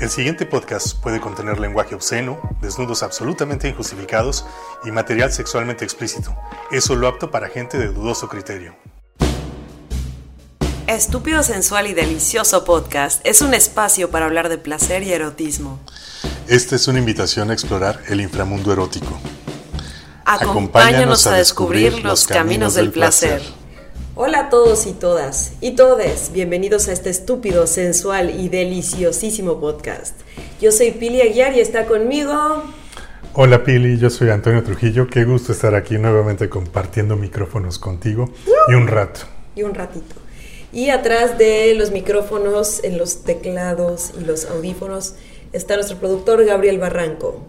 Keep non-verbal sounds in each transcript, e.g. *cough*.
El siguiente podcast puede contener lenguaje obsceno, desnudos absolutamente injustificados y material sexualmente explícito. Es solo apto para gente de dudoso criterio. Estúpido Sensual y Delicioso Podcast es un espacio para hablar de placer y erotismo. Esta es una invitación a explorar el inframundo erótico. Acompáñanos a descubrir los caminos del placer. Hola a todos y todas y todes, bienvenidos a este estúpido, sensual y deliciosísimo podcast. Yo soy Pili Aguiar y está conmigo. Hola Pili, yo soy Antonio Trujillo, qué gusto estar aquí nuevamente compartiendo micrófonos contigo y un rato. Y un ratito. Y atrás de los micrófonos, en los teclados y los audífonos, está nuestro productor Gabriel Barranco,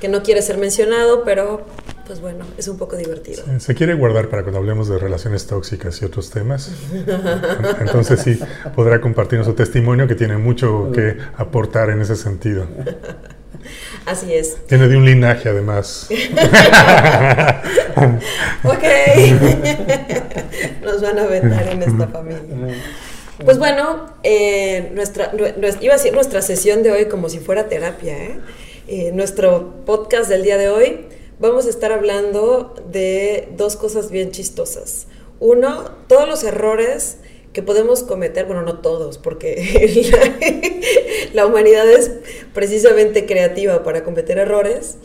que no quiere ser mencionado, pero pues bueno, es un poco divertido. se quiere guardar para cuando hablemos de relaciones tóxicas y otros temas. *laughs* Entonces sí, podrá compartirnos su testimonio que tiene mucho que aportar en ese sentido. Así es. Tiene de un linaje además. *laughs* ok. *laughs* Nos van a vetar en esta familia. Pues bueno, eh, nuestra, iba a decir nuestra sesión de hoy como si fuera terapia. ¿eh? Eh, nuestro podcast del día de hoy vamos a estar hablando de dos cosas bien chistosas. Uno, todos los errores que podemos cometer, bueno, no todos, porque *laughs* la, humanidad es precisamente creativa para cometer errores,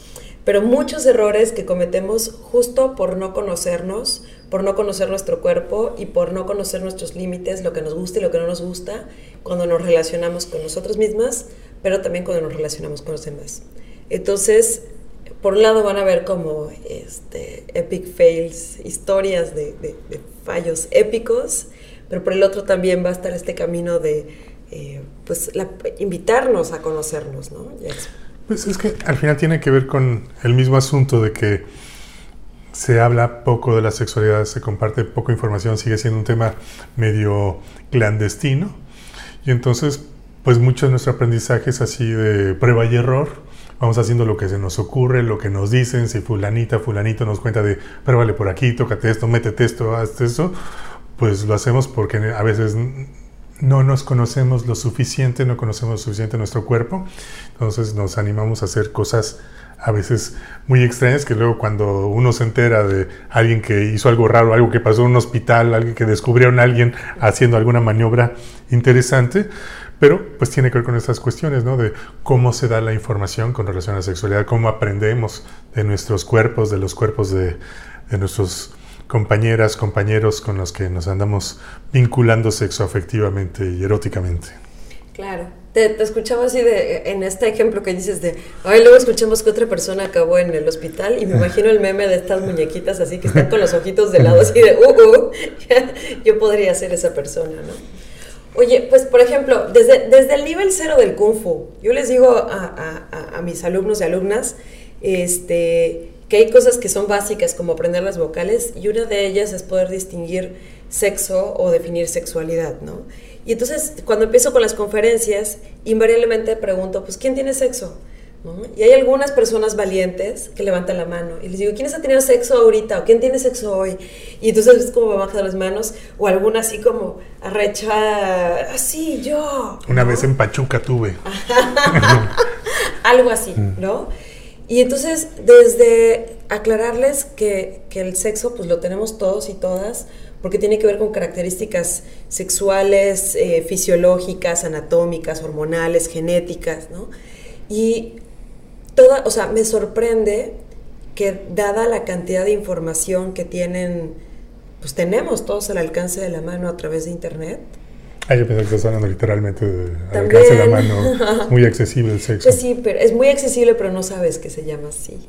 pero muchos errores que cometemos justo por no conocernos, por no conocer nuestro cuerpo y por no conocer nuestros límites, lo que nos gusta y lo que no nos gusta, cuando nos relacionamos con nosotros mismas, pero también cuando nos relacionamos con los demás. Entonces, por un lado van a ver como este, epic fails, historias de, fallos épicos, pero por el otro también va a estar este camino de eh, pues, invitarnos a conocernos, ¿no? Pues es que al final tiene que ver con el mismo asunto de que se habla poco de la sexualidad, se comparte poca información, sigue siendo un tema medio clandestino. Y entonces, pues mucho de nuestro aprendizaje es así de prueba y error vamos haciendo lo que se nos ocurre, lo que nos dicen, si fulanita, fulanito nos cuenta de, pero vale por aquí, tócate esto, métete esto, haz esto, pues lo hacemos porque a veces no nos conocemos lo suficiente, no conocemos lo suficiente nuestro cuerpo, entonces nos animamos a hacer cosas a veces muy extrañas que luego cuando uno se entera de alguien que hizo algo raro, algo que pasó en un hospital, alguien que descubrieron a alguien haciendo alguna maniobra interesante, pero pues tiene que ver con estas cuestiones, ¿no? De cómo se da la información con relación a la sexualidad, cómo aprendemos de nuestros cuerpos, de los cuerpos de, de nuestros compañeras, compañeros con los que nos andamos vinculando sexoafectivamente y eróticamente. Claro. Te, te, escuchaba así de, en este ejemplo que dices de, ay, luego escuchamos que otra persona acabó en el hospital y me *laughs* imagino el meme de estas muñequitas así que están con los ojitos de lado así de, uh, uh, *laughs* yo podría ser esa persona, ¿no? Oye, pues por ejemplo, desde, desde el nivel cero del Kung Fu, yo les digo a, a, mis alumnos y alumnas este, que hay cosas que son básicas como aprender las vocales y una de ellas es poder distinguir sexo o definir sexualidad, ¿no? Y entonces cuando empiezo con las conferencias, invariablemente pregunto, pues ¿quién tiene sexo? Y hay algunas personas valientes que levantan la mano y les digo, ¿quiénes ha tenido sexo ahorita? ¿O quién tiene sexo hoy? Y entonces ves como bajan las manos o alguna así como arrecha, así, yo. Una vez en Pachuca tuve. *laughs* Algo así, mm. ¿no? Y entonces desde aclararles que, que el sexo pues lo tenemos todos y todas, porque tiene que ver con características sexuales, eh, fisiológicas, anatómicas, hormonales, genéticas, ¿no? Y toda, o sea, me sorprende que dada la cantidad de información que tienen, pues tenemos todos al alcance de la mano a través de internet. Ah, yo pensé que estás hablando literalmente de al alcance de la mano. *laughs* muy accesible el sexo. Pues sí, pero es muy accesible, pero no sabes que se llama así.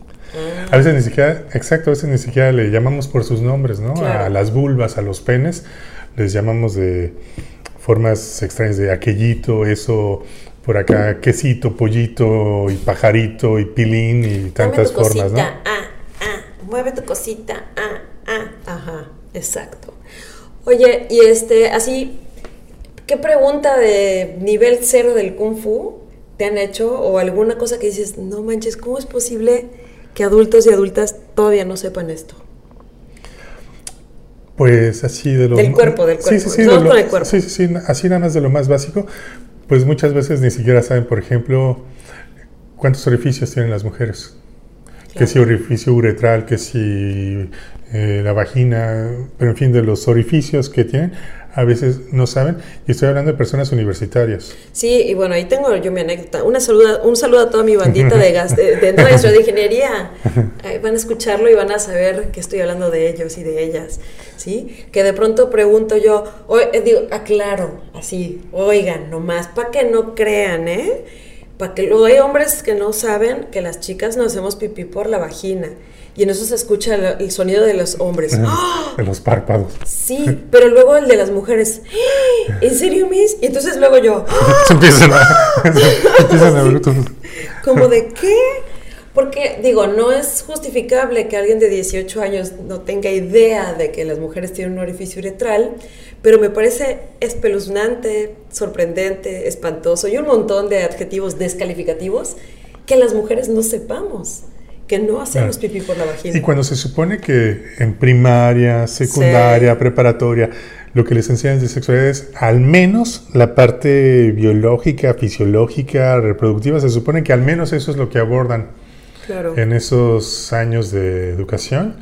A veces ni siquiera, exacto, a veces ni siquiera le llamamos por sus nombres, ¿no? A las vulvas, a los penes, les llamamos de formas extrañas de aquellito, eso, por acá quesito, pollito y pajarito y pilín y tantas mueve tu formas, cosita, ¿no? Ah, ah, mueve tu cosita, ah, ah, ajá, exacto. Oye, y este, así, ¿qué pregunta de nivel cero del Kung Fu te han hecho o alguna cosa que dices, no manches, ¿cómo es posible que adultos y adultas todavía no sepan esto? Pues así de lo... Del cuerpo, del cuerpo. Sí, sí, sí, con el cuerpo. Sí, sí, sí, así nada más de lo más básico pues muchas veces ni siquiera saben, por ejemplo, cuántos orificios tienen las mujeres. Que si orificio uretral, que si eh, la vagina, pero en fin, de los orificios que tienen, a veces no saben. Y estoy hablando de personas universitarias. Sí, y bueno, ahí tengo yo mi anécdota. Una saluda, un saludo a toda mi bandita de, gas, de, de, *laughs* ingeniería. van a escucharlo y van a saber que estoy hablando de ellos y de ellas. ¿Sí? Que de pronto pregunto yo, eh, digo, aclaro, así, oigan, nomás, para que no crean, ¿eh? Para que luego hay hombres que no saben que las chicas nos hacemos pipí por la vagina. Y en eso se escucha el, sonido de los hombres. ¡Ah! De los párpados. Sí, *laughs* pero luego el de las mujeres. ¡Ah! ¿En serio, Miss? Y entonces luego yo. *laughs* Se empiezan a. *laughs* empiezan a ¿Como de qué? Porque, digo, no es justificable que alguien de 18 años no tenga idea de que las mujeres tienen un orificio uretral, pero me parece espeluznante, sorprendente, espantoso y un montón de adjetivos descalificativos que las mujeres no sepamos que no hacemos pipí por la vagina. Y cuando se supone que en primaria, secundaria, preparatoria, lo que les enseñan de sexualidad es al menos la parte biológica, fisiológica, reproductiva, se supone que al menos eso es lo que abordan en esos años de educación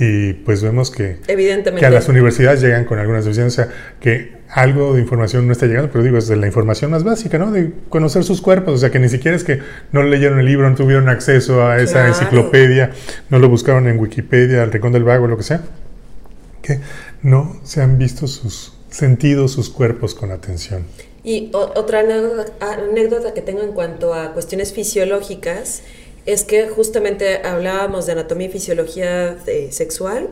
y pues vemos que, Evidentemente. que a las universidades llegan con algunas deficiencias, que algo de información no está llegando, pero digo, es de la información más básica, ¿no? De conocer sus cuerpos, o sea, que ni siquiera es que no leyeron el libro, no tuvieron acceso a esa enciclopedia, no lo buscaron en Wikipedia, al Rincón del Vago, lo que sea, que no se han visto sus sentidos, sus cuerpos con atención. Y otra anécdota que tengo en cuanto a cuestiones fisiológicas, es que justamente hablábamos de anatomía y fisiología eh, sexual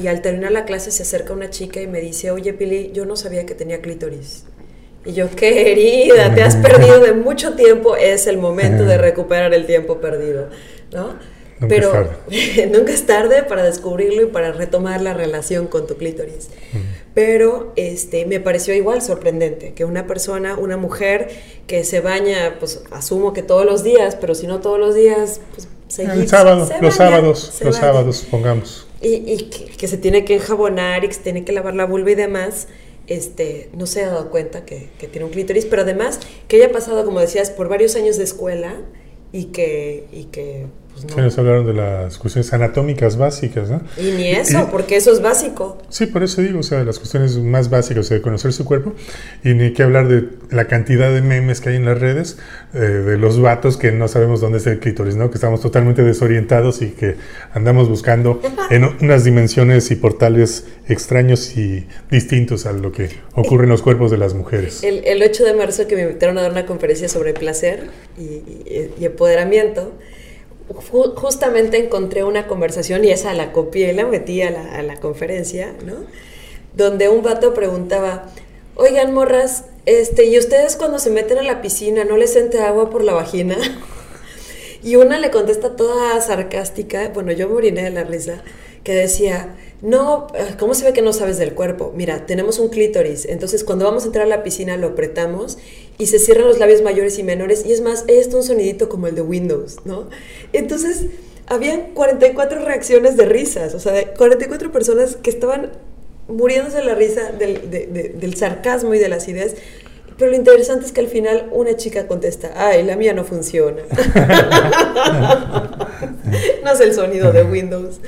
y al terminar la clase se acerca una chica y me dice, oye Pili, yo no sabía que tenía clítoris. Y yo, querida, te has *laughs* perdido de mucho tiempo, es el momento de recuperar el tiempo perdido, ¿no? Nunca Pero es tarde. *laughs* nunca es tarde para descubrirlo y para retomar la relación con tu clítoris. Pero este, me pareció igual sorprendente que una persona, una mujer que se baña, pues asumo que todos los días, pero si no todos los días, pues El sábado, los sábados, los sábados, pongamos. Y, que, se tiene que enjabonar y que se tiene que lavar la vulva y demás, este, no se ha dado cuenta que, que tiene un clítoris, pero además que haya pasado, como decías, por varios años de escuela y que, y que pues nos hablaron de las cuestiones anatómicas básicas, ¿no? Y ni eso, porque eso es básico. Sí, por eso digo, o sea, las cuestiones más básicas, o sea, de conocer su cuerpo, y ni que hablar de la cantidad de memes que hay en las redes, eh, de los vatos que no sabemos dónde está el clítoris, ¿no? Que estamos totalmente desorientados y que andamos buscando *laughs* en unas dimensiones y portales extraños y distintos a lo que ocurre en los cuerpos de las mujeres. El, el 8 de marzo que me invitaron a dar una conferencia sobre placer y, y empoderamiento, justamente encontré una conversación y esa la copié, la metí a la, conferencia, ¿no? Donde un vato preguntaba, oigan morras, este, ¿y ustedes cuando se meten a la piscina no les entra agua por la vagina? *laughs* Y una le contesta toda sarcástica, bueno, yo me de la risa, que decía, no, eh, ¿cómo se ve que no sabes del cuerpo? Mira, tenemos un clítoris, entonces cuando vamos a entrar a la piscina lo apretamos y se cierran los labios mayores y menores y es más, esto un sonidito como el de Windows, ¿no? Entonces, habían 44 reacciones de risas, o sea, 44 personas que estaban muriéndose de la risa del, del sarcasmo y de las ideas. Pero lo interesante es que al final una chica contesta, ay, la mía no funciona. *laughs* *laughs* *laughs* no es el sonido de Windows.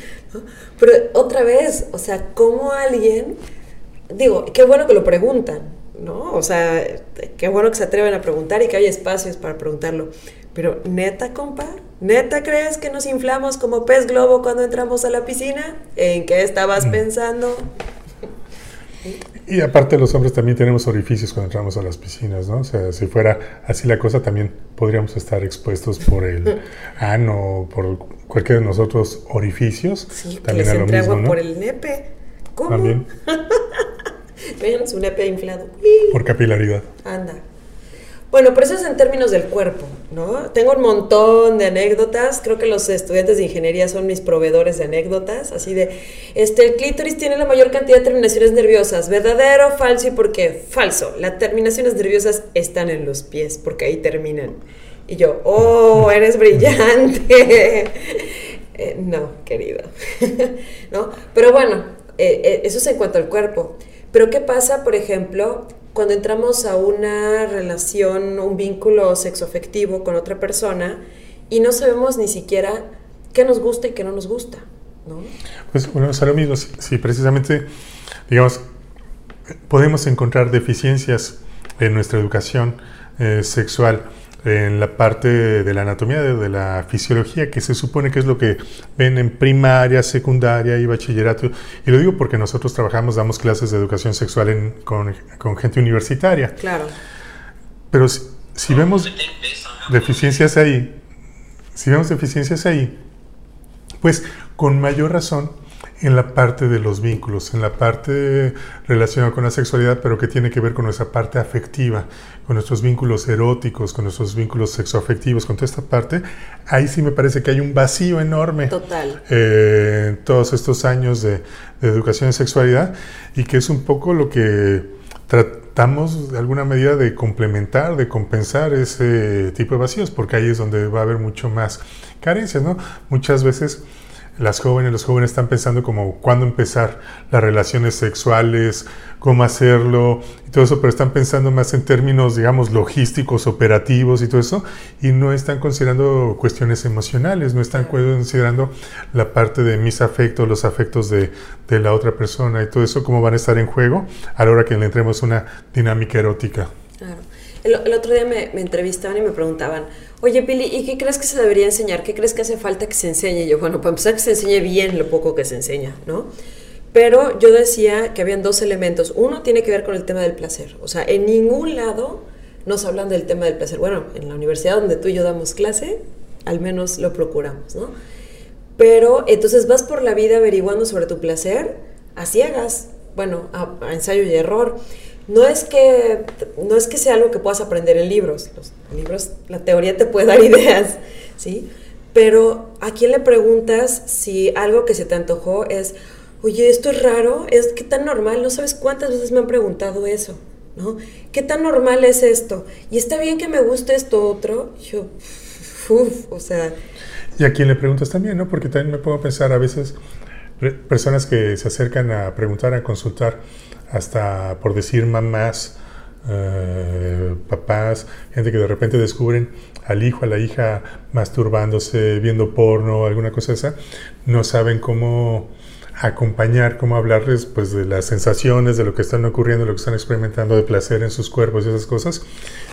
Pero otra vez, o sea, ¿cómo alguien, digo, qué bueno que lo preguntan, ¿no? O sea, qué bueno que se atreven a preguntar y que hay espacios para preguntarlo. Pero neta, compa, ¿neta crees que nos inflamos como pez globo cuando entramos a la piscina? ¿En qué estabas mm. pensando? *laughs* Y aparte los hombres también tenemos orificios cuando entramos a las piscinas, ¿no? O sea, si fuera así la cosa, también podríamos estar expuestos por el *laughs* ano, por cualquiera de nosotros orificios. Sí, también que les a lo agua por el nepe. ¿Cómo? También. *laughs* Vean su nepe inflado. Por capilaridad. Anda. Bueno, pero eso es en términos del cuerpo, ¿no? Tengo un montón de anécdotas, creo que los estudiantes de ingeniería son mis proveedores de anécdotas, así de, este, el clítoris tiene la mayor cantidad de terminaciones nerviosas, ¿verdadero, falso y por qué? Falso, las terminaciones nerviosas están en los pies, porque ahí terminan. Y yo, oh, eres brillante. *laughs* Eh, no, querido. *laughs* ¿No? Pero bueno, eh, eh, eso es en cuanto al cuerpo. Pero ¿qué pasa, por ejemplo, cuando entramos a una relación, un vínculo sexoafectivo con otra persona y no sabemos ni siquiera qué nos gusta y qué no nos gusta, ¿no? Pues bueno, es lo mismo, si, precisamente, digamos, podemos encontrar deficiencias en nuestra educación eh, sexual, en la parte de la anatomía, de, la fisiología, que se supone que es lo que ven en primaria, secundaria y bachillerato. Y lo digo porque nosotros trabajamos, damos clases de educación sexual con, gente universitaria. Claro. Pero si, vemos deficiencias ahí, si vemos deficiencias ahí, pues con mayor razón en la parte de los vínculos, en la parte relacionada con la sexualidad, pero que tiene que ver con nuestra parte afectiva, con nuestros vínculos eróticos, con nuestros vínculos sexoafectivos, con toda esta parte, ahí sí me parece que hay un vacío enorme. Total. Eh, todos estos años de, educación en sexualidad y que es un poco lo que tratamos de alguna medida de complementar, de compensar ese tipo de vacíos, porque ahí es donde va a haber mucho más carencias, ¿no? Muchas veces las jóvenes, los jóvenes están pensando como cuándo empezar las relaciones sexuales, cómo hacerlo y todo eso, pero están pensando más en términos, digamos, logísticos, operativos y todo eso, y no están considerando cuestiones emocionales, no están considerando la parte de mis afectos, los afectos de, de la otra persona y todo eso, cómo van a estar en juego a la hora que le entremos una dinámica erótica. Claro. El, otro día me, entrevistaban y me preguntaban, oye Pili, ¿y qué crees que se debería enseñar? ¿Qué crees que hace falta que se enseñe? Y yo, bueno, para empezar que se enseñe bien lo poco que se enseña, ¿no? Pero yo decía que habían dos elementos. Uno tiene que ver con el tema del placer. O sea, en ningún lado nos hablan del tema del placer. Bueno, en la universidad donde tú y yo damos clase, al menos lo procuramos, ¿no? Pero entonces vas por la vida averiguando sobre tu placer a ciegas, bueno, a ensayo y error no es que no es que sea algo que puedas aprender en libros. Los libros, la teoría te puede dar *laughs* ideas, ¿sí? Pero a quién le preguntas si algo que se te antojó es, oye, esto es raro, es que tan normal, no sabes cuántas veces me han preguntado eso, ¿no? ¿Qué tan normal es esto? Y está bien que me guste esto otro. Yo, uff, o sea. Y a quién le preguntas también, ¿no? Porque también me puedo pensar a veces personas que se acercan a preguntar, a consultar hasta por decir mamás, eh, papás, gente que de repente descubren al hijo, a la hija masturbándose, viendo porno, alguna cosa esa, no saben cómo acompañar, cómo hablarles pues de las sensaciones, de lo que están ocurriendo, de lo que están experimentando de placer en sus cuerpos y esas cosas,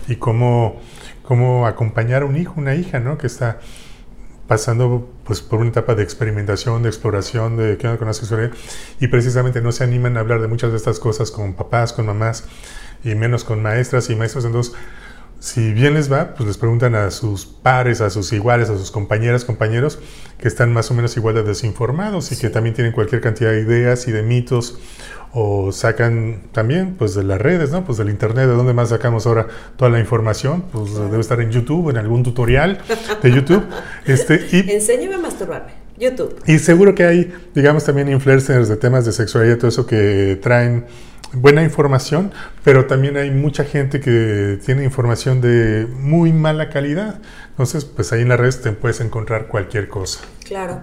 y cómo, cómo acompañar a un hijo, una hija, ¿no? Que está pasando pues, por una etapa de experimentación, de exploración, de qué onda con la sexualidad, y precisamente no se animan a hablar de muchas de estas cosas con papás, con mamás, y menos con maestras y maestros. Entonces, si bien les va, pues les preguntan a sus pares, a sus iguales, a sus compañeras, compañeros, que están más o menos igual de desinformados y que también tienen cualquier cantidad de ideas y de mitos o sacan también pues de las redes, ¿no? Pues del internet, de dónde más sacamos ahora toda la información, pues debe estar en YouTube, en algún tutorial de YouTube. este, y, *laughs* Enséñame a masturbarme. YouTube. Y seguro que hay, digamos, también influencers de temas de sexualidad y todo eso que traen buena información, pero también hay mucha gente que tiene información de muy mala calidad. Entonces, pues ahí en la red te puedes encontrar cualquier cosa. Claro.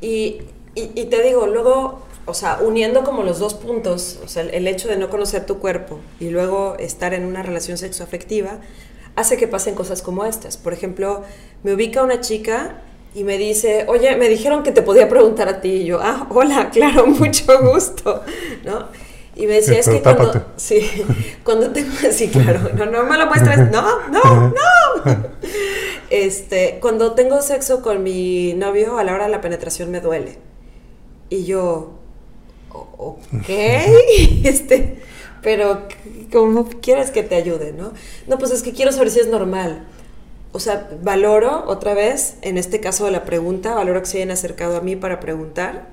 Y, y, te digo, luego o sea, uniendo como los dos puntos, o sea, el hecho de no conocer tu cuerpo y luego estar en una relación sexoafectiva, hace que pasen cosas como estas. Por ejemplo, me ubica una chica y me dice, oye, me dijeron que te podía preguntar a ti. Y yo, ah, hola, claro, *laughs* mucho gusto, ¿no? Y me decía, es que cuando, sí, *laughs* cuando tengo, sí, *laughs* claro, no, no me lo muestres, no, no, no. *laughs* Este, cuando tengo sexo con mi novio, a la hora de la penetración me duele. Y yo, ok, este, pero como quieres que te ayude, ¿no? No, pues es que quiero saber si es normal. O sea, valoro otra vez, en este caso de la pregunta, valoro que se hayan acercado a mí para preguntar.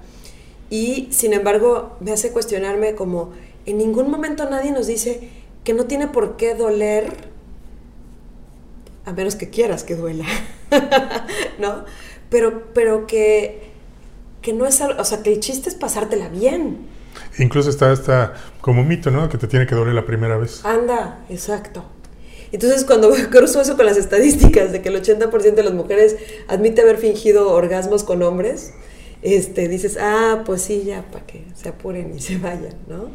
Y sin embargo, me hace cuestionarme como, en ningún momento nadie nos dice que no tiene por qué doler, a menos que quieras que duela, *laughs* ¿no? Pero, pero que que no es algo, o sea, que el chiste es pasártela bien. Incluso está esta como mito, ¿no? Que te tiene que doler la primera vez. Anda, exacto. Entonces, cuando *laughs* cruzo eso con las estadísticas de que el 80% de las mujeres admite haber fingido orgasmos con hombres, este, dices, ah, pues sí, ya, para que se apuren y se vayan, ¿no?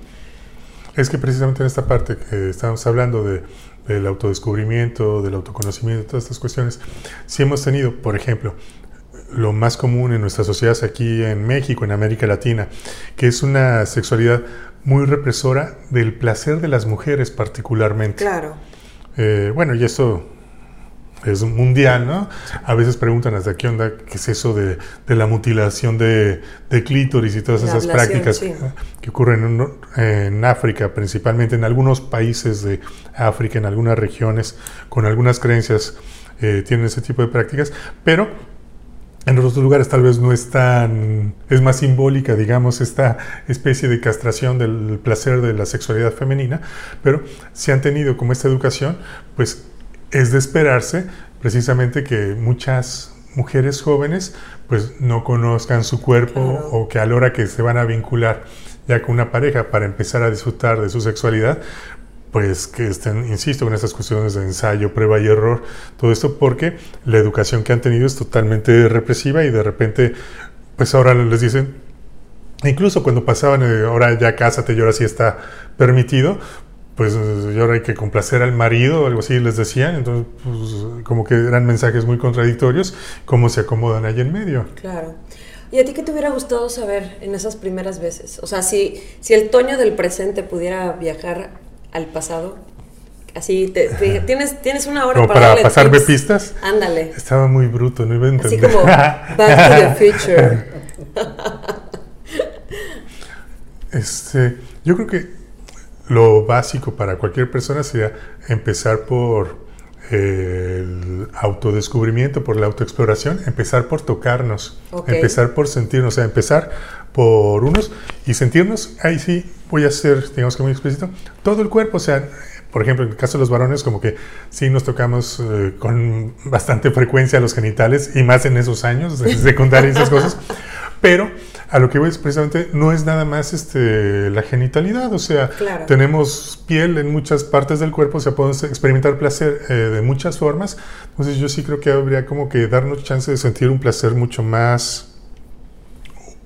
es que precisamente en esta parte que estamos hablando de, del autodescubrimiento, del autoconocimiento, todas estas cuestiones, si hemos tenido, por ejemplo, lo más común en nuestras sociedades aquí en México, en América Latina, que es una sexualidad muy represora del placer de las mujeres particularmente. Claro. Eh, bueno, y eso es mundial, ¿no? A veces preguntan hasta qué onda, qué es eso de, la mutilación de, clítoris y todas esas prácticas que, ocurren en, África, principalmente en algunos países de África, en algunas regiones, con algunas creencias, eh, tienen ese tipo de prácticas, pero en otros lugares tal vez no es tan, es más simbólica, digamos, esta especie de castración del placer de la sexualidad femenina, pero si han tenido como esta educación, pues es de esperarse precisamente que muchas mujeres jóvenes pues no conozcan su cuerpo o que a la hora que se van a vincular ya con una pareja para empezar a disfrutar de su sexualidad, pues que estén, insisto, con estas cuestiones de ensayo, prueba y error, todo esto porque la educación que han tenido es totalmente represiva y de repente, pues ahora les dicen, incluso cuando pasaban, eh, ahora ya cásate y ahora sí está permitido, pues y ahora hay que complacer al marido o algo así les decían, entonces pues, como que eran mensajes muy contradictorios, cómo se acomodan ahí en medio. Claro. ¿Y a ti qué te hubiera gustado saber en esas primeras veces? O sea, si, si el Toño del presente pudiera viajar al pasado? Así, tienes, tienes una hora para, para pasarme pistas. Ándale. Estaba muy bruto, no iba a entender. Así como Back to the Future. *laughs* este, yo creo que lo básico para cualquier persona sería empezar por el autodescubrimiento, por la autoexploración, empezar por tocarnos, empezar por sentirnos, o sea, empezar por unos y sentirnos, ahí sí voy a ser, digamos que muy explícito, todo el cuerpo, o sea, por ejemplo, en el caso de los varones, como que sí nos tocamos eh, con bastante frecuencia los genitales y más en esos años secundaria y esas cosas, *laughs* pero a lo que voy es precisamente no es nada más este, la genitalidad, o sea, tenemos piel en muchas partes del cuerpo, o sea, podemos experimentar placer eh, de muchas formas, entonces yo sí creo que habría como que darnos chance de sentir un placer mucho más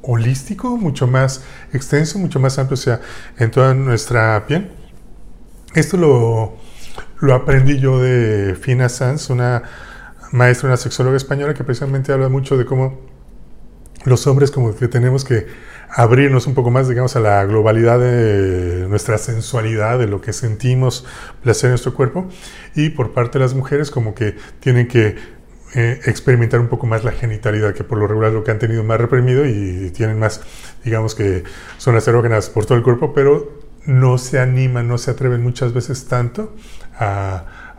holístico, mucho más extenso, mucho más amplio, o sea, en toda nuestra piel. Esto lo, lo aprendí yo de Fina Sanz, una maestra, una sexóloga española que precisamente habla mucho de cómo los hombres como que tenemos que abrirnos un poco más, digamos, a la globalidad de nuestra sensualidad, de lo que sentimos placer en nuestro cuerpo, y por parte de las mujeres como que tienen que eh, experimentar un poco más la genitalidad, que por lo regular lo que han tenido más reprimido y, tienen más, digamos que son erógenas por todo el cuerpo, pero no se animan, no se atreven muchas veces tanto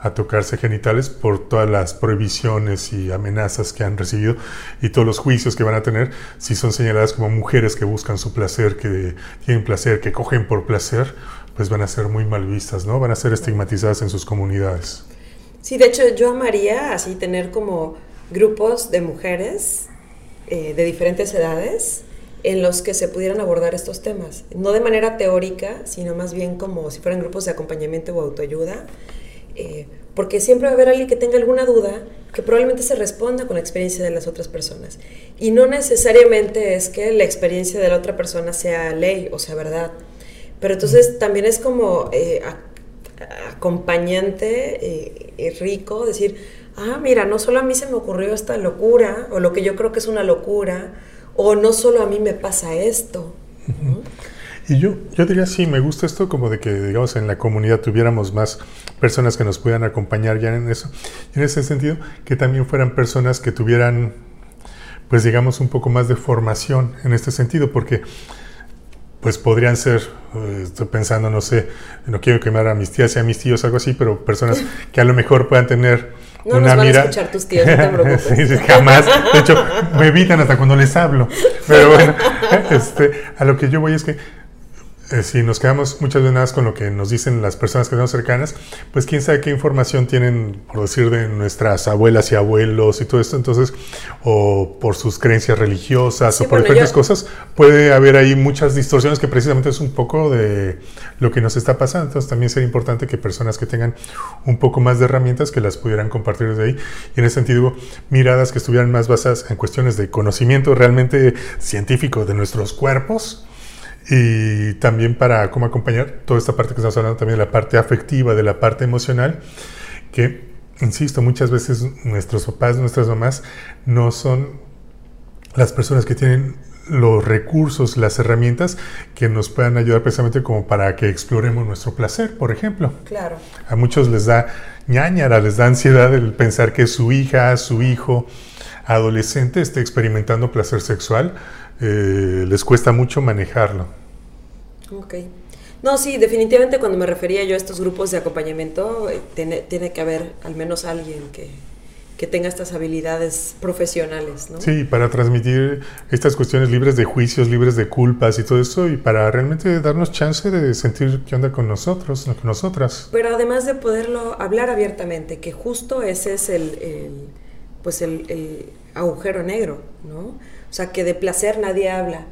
a, tocarse genitales por todas las prohibiciones y amenazas que han recibido y todos los juicios que van a tener si son señaladas como mujeres que buscan su placer, que tienen placer, que cogen por placer, pues van a ser muy mal vistas, ¿no? Van a ser estigmatizadas en sus comunidades. Sí, de hecho yo amaría así tener como grupos de mujeres eh, de diferentes edades en los que se pudieran abordar estos temas, no de manera teórica, sino más bien como si fueran grupos de acompañamiento o autoayuda, eh, porque siempre va a haber alguien que tenga alguna duda que probablemente se responda con la experiencia de las otras personas. Y no necesariamente es que la experiencia de la otra persona sea ley o sea verdad, pero entonces también es como eh, acompañante eh, rico, decir, ah, mira, no solo a mí se me ocurrió esta locura, o lo que yo creo que es una locura, o no solo a mí me pasa esto. Y yo, yo diría, sí, me gusta esto como de que, digamos, en la comunidad tuviéramos más personas que nos puedan acompañar ya en eso. Y en ese sentido, que también fueran personas que tuvieran, pues digamos, un poco más de formación en este sentido, porque pues podrían ser, eh, estoy pensando, no sé, no quiero quemar a mis tías y a mis tíos, algo así, pero personas que a lo mejor puedan tener no una nos van a escuchar tus tíos, no te *laughs* preocupes. jamás. De hecho, me evitan hasta cuando les hablo. *laughs* Pero bueno, este, a lo que yo voy es que eh, si nos quedamos muchas veces con lo que nos dicen las personas que tenemos cercanas, pues quién sabe qué información tienen, por decir, de nuestras abuelas y abuelos y todo esto, entonces, o por sus creencias religiosas o por diferentes cosas, puede haber ahí muchas distorsiones que precisamente es un poco de lo que nos está pasando. Entonces también sería importante que personas que tengan un poco más de herramientas que las pudieran compartir desde ahí y en ese sentido miradas que estuvieran más basadas en cuestiones de conocimiento realmente científico de nuestros cuerpos y también para cómo acompañar toda esta parte que estamos hablando también de la parte afectiva, de la parte emocional, que, insisto, muchas veces nuestros papás, nuestras mamás no son las personas que tienen los recursos, las herramientas que nos puedan ayudar precisamente como para que exploremos nuestro placer, por ejemplo. Claro. A muchos les da ñañara, les da ansiedad el pensar que su hija, su hijo adolescente esté experimentando placer sexual, eh, les cuesta mucho manejarlo. Ok. No, sí, definitivamente cuando me refería yo a estos grupos de acompañamiento, eh, tiene, tiene que haber al menos alguien que, que tenga estas habilidades profesionales, ¿no? Sí, para transmitir estas cuestiones libres de juicios, libres de culpas y todo eso, y para realmente darnos chance de sentir qué onda con nosotros, con nosotras. Pero además de poderlo hablar abiertamente, que justo ese es el, el pues el, el, agujero negro, ¿no? O sea, que de placer nadie habla.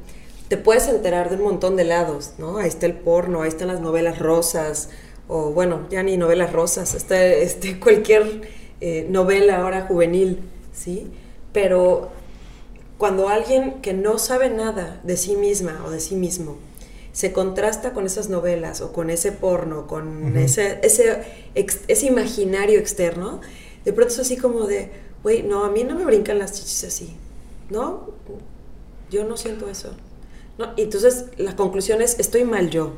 Te puedes enterar de un montón de lados, ¿no? Ahí está el porno, ahí están las novelas rosas, o bueno, ya ni novelas rosas, está este, *laughs* cualquier eh, novela ahora juvenil, ¿sí? Pero cuando alguien que no sabe nada de sí misma o de sí mismo se contrasta con esas novelas o con ese porno, con ese, ese, ese, imaginario externo, de pronto es así como de, güey, no, a mí no me brincan las chichis así, ¿no? Yo no siento eso. ¿no? Entonces la conclusión es, estoy mal yo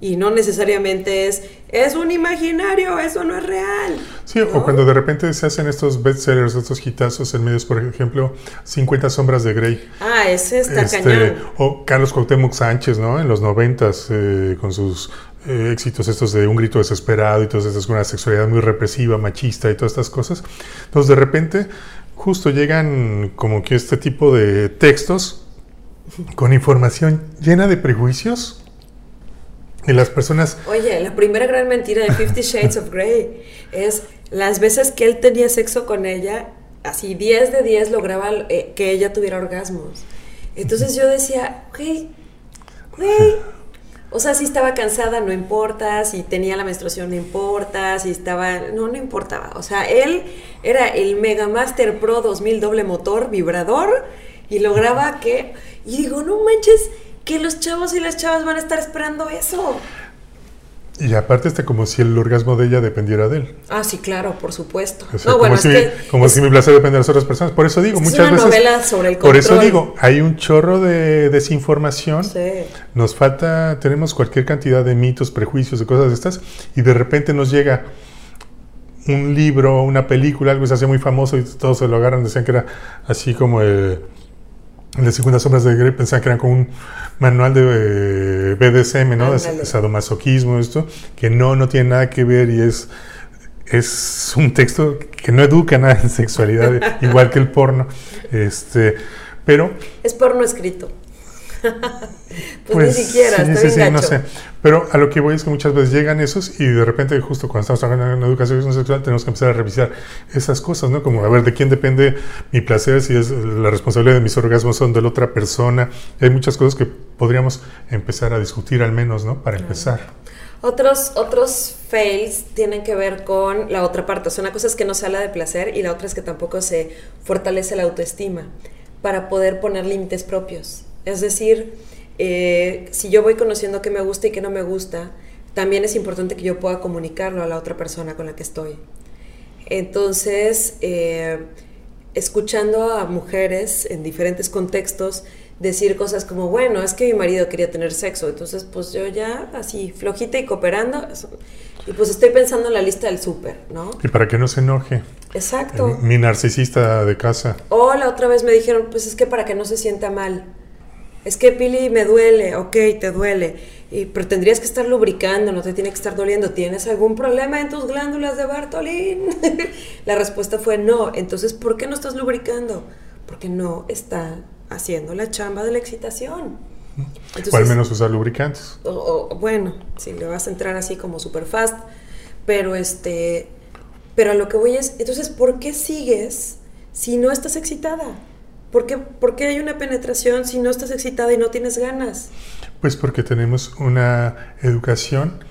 y no necesariamente es, es un imaginario, eso no es real. Sí, o cuando de repente se hacen estos bestsellers, estos hitazos en medios, por ejemplo, 50 sombras de Grey. Ah, ese está este, cañón. O Carlos Cuauhtémoc Sánchez, ¿no? En los noventas, eh, con sus eh, éxitos estos de un grito desesperado y todas estas con una sexualidad muy represiva, machista y todas estas cosas. Entonces, de repente, justo llegan como que este tipo de textos con información llena de prejuicios y las personas... Oye, la primera gran mentira de Fifty Shades of Grey es las veces que él tenía sexo con ella, así 10 de 10 lograba eh, que ella tuviera orgasmos. Entonces yo decía, güey, güey. O sea, si estaba cansada, no importa, si tenía la menstruación, no importa, si estaba... No, no importaba. O sea, él era el Mega Master Pro 2000 doble motor vibrador y lograba que... Y digo, no manches, que los chavos y las chavas van a estar esperando eso. Y aparte está como si el orgasmo de ella dependiera de él. Ah, sí, claro, por supuesto. como, si, como si, mi placer depende de las otras personas. Por eso digo, muchas veces... Novela sobre el control. Por eso digo, hay un chorro de desinformación. Sí. Nos falta, tenemos cualquier cantidad de mitos, prejuicios, de cosas de estas, y de repente nos llega un libro, una película, algo se hace muy famoso y todos se lo agarran, decían que era así como el las 50 sombras de Grey pensaban que eran como un manual de eh, BDSM, ¿no? De sadomasoquismo, esto, que no, no tiene nada que ver y es, es un texto que no educa nada en sexualidad, *laughs* igual que el porno. Este, pero... Es porno escrito. Pues, ni siquiera, sí, sí, sí, no sé. Pero a lo que voy es que muchas veces llegan esos y de repente, justo cuando estamos trabajando en educación sexual, tenemos que empezar a revisar esas cosas, ¿no? Como, a ver, ¿de quién depende mi placer? Si es la responsabilidad de mis orgasmos son de la otra persona. hay muchas cosas que podríamos empezar a discutir al menos, ¿no? Para empezar. Otros, otros fails tienen que ver con la otra parte. O sea, una cosa es que no se habla de placer y la otra es que tampoco se fortalece la autoestima para poder poner límites propios. Es decir, eh, si yo voy conociendo qué me gusta y qué no me gusta, también es importante que yo pueda comunicarlo a la otra persona con la que estoy. Entonces, eh, escuchando a mujeres en diferentes contextos decir cosas como, bueno, es que mi marido quería tener sexo, entonces pues yo ya así flojita y cooperando, y pues estoy pensando en la lista del súper, ¿no? Y para que no se enoje. Exacto. Mi narcisista de casa. O la otra vez me dijeron, pues es que para que no se sienta mal. Es que Pili me duele, ok, te duele, y, pero tendrías que estar lubricando, no te tiene que estar doliendo. ¿Tienes algún problema en tus glándulas de Bartolín? *laughs* la respuesta fue no. Entonces, ¿por qué no estás lubricando? Porque no está haciendo la chamba de la excitación. o al menos usar lubricantes. O, bueno, si le vas a entrar así como super fast, pero este, pero a lo que voy es, entonces, ¿por qué sigues si no estás excitada? ¿Por qué, hay una penetración si no estás excitada y no tienes ganas? Pues porque tenemos una educación,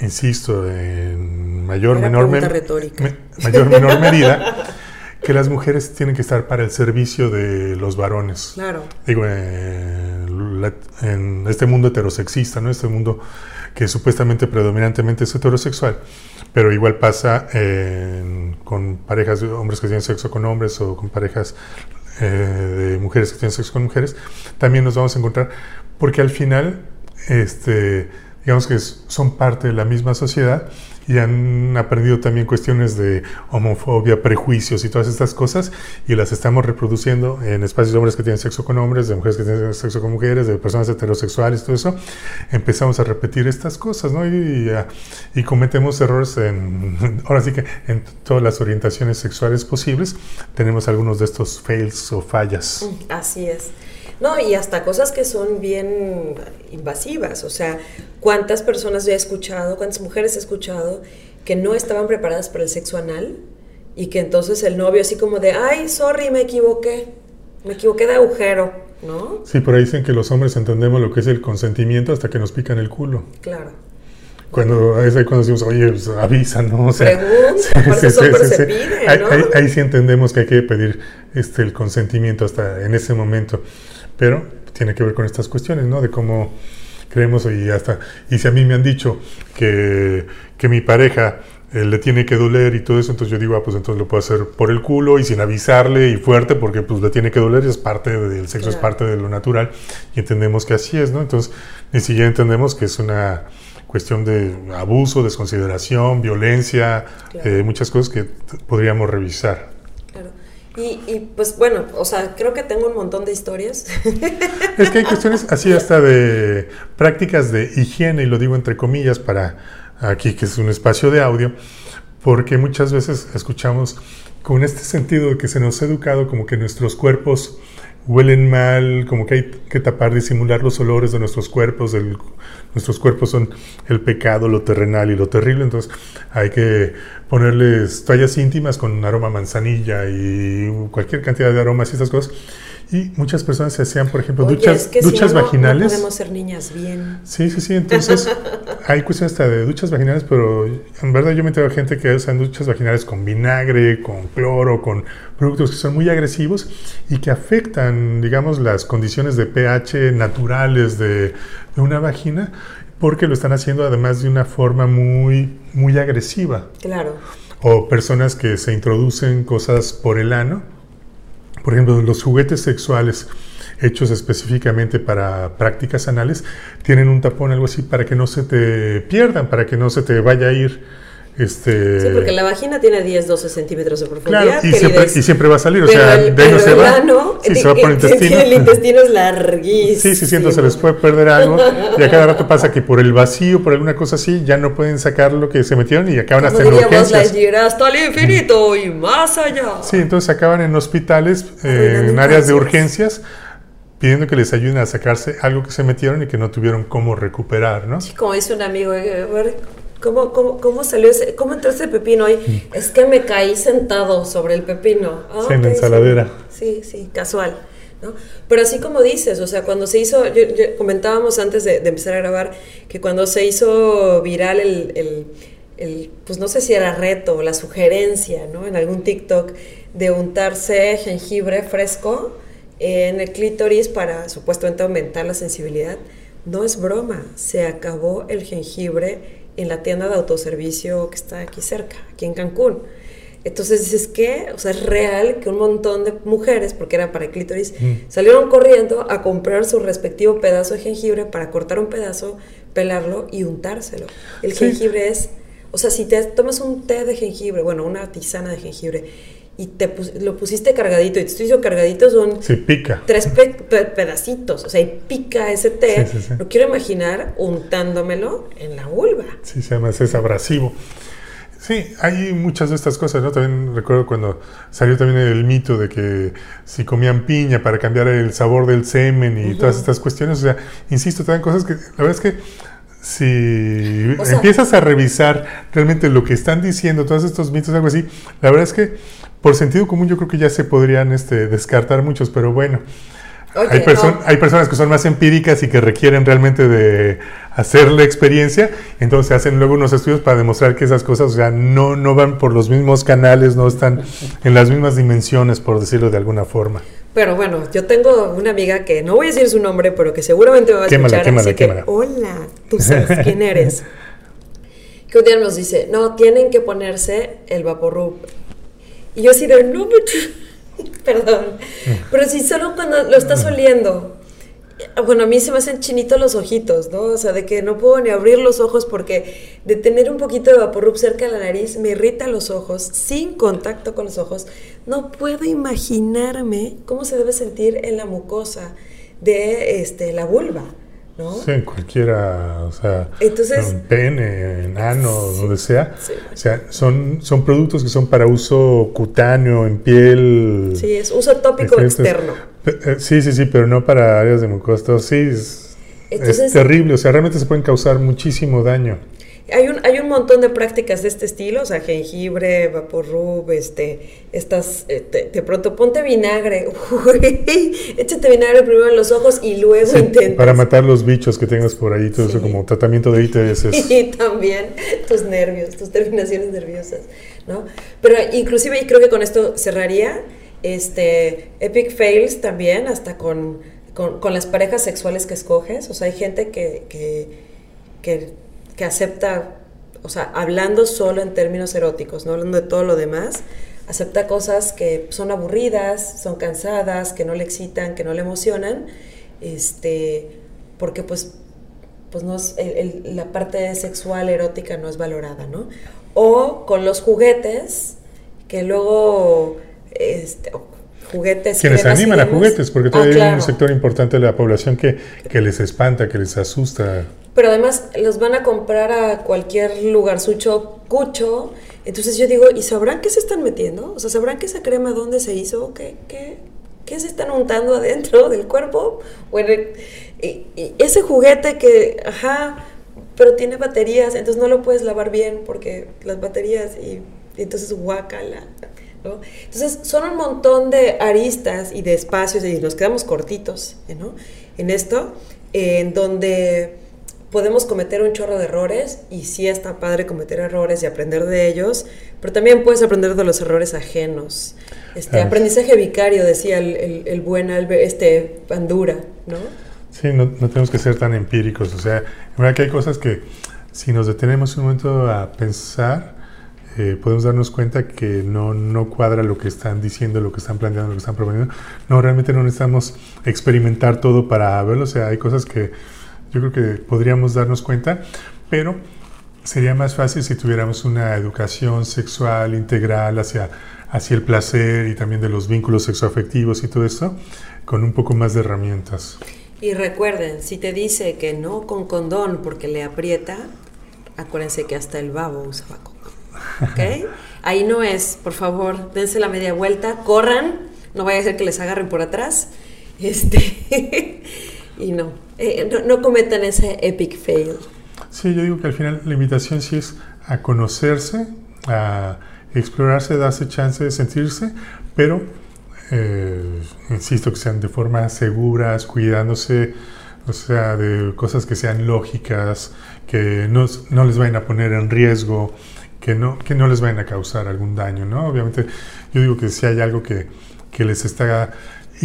insisto, en mayor, menor, mayor menor *laughs* medida, que las mujeres tienen que estar para el servicio de los varones. Claro. Digo, en en este mundo heterosexista, ¿no? Este mundo que supuestamente predominantemente es heterosexual, pero igual pasa con parejas de hombres que tienen sexo con hombres o con parejas eh, de mujeres que tienen sexo con mujeres, también nos vamos a encontrar, porque al final, este, digamos que son parte de la misma sociedad y han aprendido también cuestiones de homofobia, prejuicios y todas estas cosas y las estamos reproduciendo en espacios de hombres que tienen sexo con hombres, de mujeres que tienen sexo con mujeres, de personas heterosexuales, todo eso. Empezamos a repetir estas cosas, ¿no? Y, y, cometemos errores en, *laughs* ahora sí que en todas las orientaciones sexuales posibles, tenemos algunos de estos fails o fallas. Así es. No, y hasta cosas que son bien invasivas. O sea, ¿cuántas personas he escuchado, cuántas mujeres he escuchado que no estaban preparadas para el sexo anal? Y que entonces el novio así como de, ay, sorry, me equivoqué, me equivoqué de agujero, ¿no? Sí, ahí dicen que los hombres entendemos lo que es el consentimiento hasta que nos pican el culo. Claro. Cuando, es ahí cuando decimos, oye, pues, avisa, ¿no? O sea, Pregunta, sí, se pide, ¿no? Ahí, ahí, sí entendemos que hay que pedir este, el consentimiento hasta en ese momento pero tiene que ver con estas cuestiones, ¿no? De cómo creemos y hasta, y si a mí me han dicho que, que mi pareja eh, le tiene que doler y todo eso, entonces yo digo, ah, pues entonces lo puedo hacer por el culo y sin avisarle y fuerte porque pues le tiene que doler y es parte del sexo, es parte de lo natural y entendemos que así es, ¿no? Entonces ni siquiera entendemos que es una cuestión de abuso, desconsideración, violencia, eh, muchas cosas que podríamos revisar. Y, pues bueno, o sea, creo que tengo un montón de historias. *laughs* Es que hay cuestiones así hasta de prácticas de higiene, y lo digo entre comillas para aquí que es un espacio de audio, porque muchas veces escuchamos con este sentido de que se nos ha educado como que nuestros cuerpos huelen mal, como que hay que tapar, disimular los olores de nuestros cuerpos, nuestros cuerpos son el pecado, lo terrenal y lo terrible, entonces hay que ponerles toallas íntimas con aroma manzanilla y cualquier cantidad de aromas y esas cosas. Y muchas personas se hacían, por ejemplo, duchas, duchas vaginales. No podemos ser niñas bien. Sí, sí, sí. Entonces, *laughs* hay cuestiones hasta de duchas vaginales, pero en verdad yo me entero gente que usan duchas vaginales con vinagre, con cloro, con productos que son muy agresivos y que afectan, digamos, las condiciones de pH naturales de, de una vagina, porque lo están haciendo además de una forma muy, muy agresiva. Claro. O personas que se introducen cosas por el ano por ejemplo, los juguetes sexuales hechos específicamente para prácticas anales tienen un tapón, algo así, para que no se te pierdan, para que no se te vaya a ir este... Sí, porque la vagina tiene 10, 12 centímetros de profundidad. Claro, y, siempre, y siempre, va a salir, o sea, de ahí no se va. sí, se va por el intestino. El intestino es larguísimo. Sí, sí, siento, se les puede perder algo. Y a cada rato pasa que por el vacío, por alguna cosa así, ya no pueden sacar lo que se metieron y acaban hasta en urgencias. hasta el infinito y más allá. Sí, entonces acaban en hospitales, eh, en áreas de urgencias pidiendo que les ayuden a sacarse algo que se metieron y que no tuvieron cómo recuperar, ¿no? Sí, como dice un amigo, eh, ¿Cómo, cómo, cómo salió ese, cómo entró ese pepino ahí? Mm. Es que me caí sentado sobre el pepino. Ah, sí, en la ensaladera. Sí, sí, casual. ¿no? Pero así como dices, o sea, cuando se hizo, yo, comentábamos antes de, empezar a grabar, que cuando se hizo viral el, el, el, pues no sé si era reto o la sugerencia, ¿no? En algún TikTok de untarse jengibre fresco en el clítoris para supuestamente aumentar la sensibilidad, no es broma, se acabó el jengibre en la tienda de autoservicio que está aquí cerca, aquí en Cancún. Entonces dices, ¿qué? O sea, es real que un montón de mujeres, porque era para clítoris, mm. salieron corriendo a comprar su respectivo pedazo de jengibre para cortar un pedazo, pelarlo y untárselo. El jengibre es, o sea, si te tomas un té de jengibre, bueno, una tisana de jengibre, y te lo pusiste cargadito, y te estoy diciendo cargadito son pica. tres pedacitos, o sea, y pica ese té. Lo quiero imaginar untándomelo en la vulva. Sí, se llama, es abrasivo. Sí, hay muchas de estas cosas, ¿no? También recuerdo cuando salió también el mito de que si comían piña para cambiar el sabor del semen y todas estas cuestiones, o sea, insisto, también cosas que la verdad es que si empiezas a revisar realmente lo que están diciendo, todos estos mitos, algo así, la verdad es que por sentido común yo creo que ya se podrían este, descartar muchos, pero bueno. Hay, hay personas que son más empíricas y que requieren realmente de hacer la experiencia, entonces hacen luego unos estudios para demostrar que esas cosas o sea, no, no van por los mismos canales, no están en las mismas dimensiones, por decirlo de alguna forma. Pero bueno, yo tengo una amiga que no voy a decir su nombre, pero que seguramente me va a escuchar. Quémala, así que, hola, tú *laughs* sabes quién eres. que un día nos dice, no, tienen que ponerse el vaporub. Y yo así de, no, *laughs* perdón. Pero si solo cuando lo estás oliendo bueno, a mí se me hacen chinitos los ojitos, ¿no? O sea, de que no puedo ni abrir los ojos porque de tener un poquito de vaporrup cerca de la nariz me irrita los ojos, sin contacto con los ojos. No puedo imaginarme cómo se debe sentir en la mucosa de este, la vulva. ¿No? Sí, en cualquiera, o sea, Entonces, en pene, en ano, donde sea. o sea, son, son productos que son para uso cutáneo, en piel. Sí, es uso tópico externo. Eh, sí, sí, sí, pero no para áreas de mucosa. Sí, es, es terrible, o sea, realmente se pueden causar muchísimo daño. Hay un, hay un montón de prácticas de este estilo, o sea, jengibre, vaporrub, este, estas, eh, de pronto ponte vinagre, *laughs* échate vinagre primero en los ojos y luego sí, Para matar los bichos que tengas por ahí, todo eso como tratamiento de ITS. *laughs* Y también tus nervios, tus terminaciones nerviosas, ¿no? Pero inclusive, y creo que con esto cerraría, este, Epic Fails también, hasta con, con, las parejas sexuales que escoges, o sea, hay gente que, que, que que acepta, o sea, hablando solo en términos eróticos, no hablando de todo lo demás, acepta cosas que son aburridas, son cansadas, que no le excitan, que no le emocionan, este, porque pues, pues no la parte sexual, erótica no es valorada, ¿no? O con los juguetes, que luego, este, juguetes. Quienes animan a juguetes, porque todavía ah, hay un sector importante de la población que, que les espanta, que les asusta pero además los van a comprar a cualquier lugar sucho, cucho. Entonces yo digo, ¿y sabrán qué se están metiendo? O sea, ¿sabrán que esa crema dónde se hizo? ¿Qué, qué, qué se están untando adentro *laughs* del cuerpo? Bueno, y, ese juguete que, ajá, pero tiene baterías, entonces no lo puedes lavar bien porque las baterías y, entonces guácala. ¿no? Entonces son un montón de aristas y de espacios y nos quedamos cortitos ¿no? en esto, en donde podemos cometer un chorro de errores y sí está padre cometer errores y aprender de ellos, pero también puedes aprender de los errores ajenos. Este, aprendizaje vicario, decía el, el, buen Albert, este, Bandura, ¿no? Sí, no, no, tenemos que ser tan empíricos, o sea, en verdad que hay cosas que si nos detenemos un momento a pensar, eh, podemos darnos cuenta que no, no cuadra lo que están diciendo, lo que están planteando, lo que están proponiendo. No, realmente no necesitamos experimentar todo para verlo, o sea, hay cosas que yo creo que podríamos darnos cuenta, pero sería más fácil si tuviéramos una educación sexual integral hacia, hacia el placer y también de los vínculos sexoafectivos y todo esto, con un poco más de herramientas. Y recuerden, si te dice que no con condón porque le aprieta, acuérdense que hasta el babo usaba condón. ¿Ok? *laughs* Ahí no es, por favor, dense la media vuelta, corran, no vaya a ser que les agarren por atrás. Este, *laughs* y no, eh, no, cometan ese epic fail. Sí, yo digo que al final la invitación sí es a conocerse, a explorarse, darse chance de sentirse, pero eh, insisto que sean de forma seguras, cuidándose, o sea, de cosas que sean lógicas, que no, no les vayan a poner en riesgo, que no, que no les vayan a causar algún daño, ¿no? Obviamente, yo digo que si hay algo que, que les está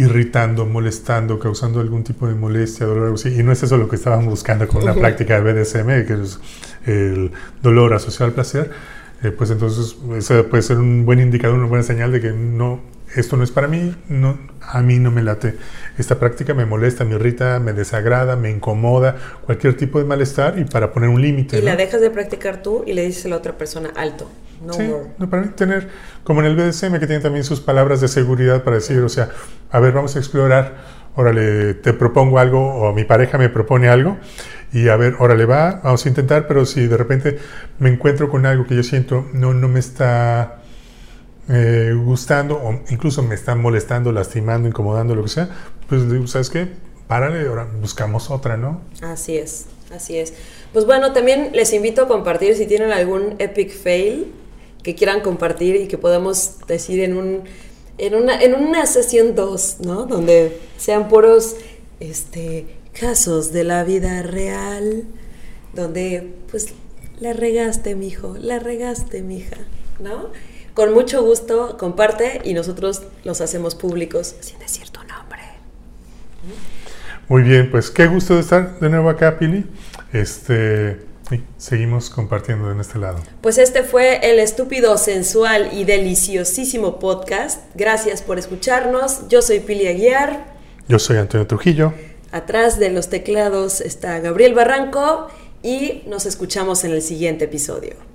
irritando, molestando, causando algún tipo de molestia, dolor, algo así. Y no es eso lo que estábamos buscando con la práctica de BDSM, que es el dolor asociado al placer. Eh, pues entonces eso puede ser un buen indicador, una buena señal de que no, esto no es para mí, no, a mí no me late. Esta práctica me molesta, me irrita, me desagrada, me incomoda, cualquier tipo de malestar y para poner un límite. Y la dejas de practicar tú y le dices a la otra persona alto. No sí, para mí tener, como en el BDSM, que tiene también sus palabras de seguridad para decir, o sea, a ver, vamos a explorar, órale, te propongo algo, o mi pareja me propone algo, y a ver, órale, va, vamos a intentar, pero si de repente me encuentro con algo que yo siento no, no me está eh, gustando, o incluso me está molestando, lastimando, incomodando, lo que sea, pues digo, ¿sabes qué? Párale, ahora buscamos otra, ¿no? Así es, así es. Pues bueno, también les invito a compartir si tienen algún epic fail que quieran compartir y que podamos decir en, un, en, una, en una sesión 2, ¿no? Donde sean puros este, casos de la vida real, donde pues la regaste, mijo, la regaste, mija, ¿no? Con mucho gusto comparte y nosotros los hacemos públicos, si es cierto Muy bien, pues qué gusto de estar de nuevo acá, Pili. Este, y seguimos compartiendo en este lado. Pues este fue el estúpido, sensual y deliciosísimo podcast. Gracias por escucharnos. Yo soy Pili Aguiar. Yo soy Antonio Trujillo. Atrás de los teclados está Gabriel Barranco y nos escuchamos en el siguiente episodio.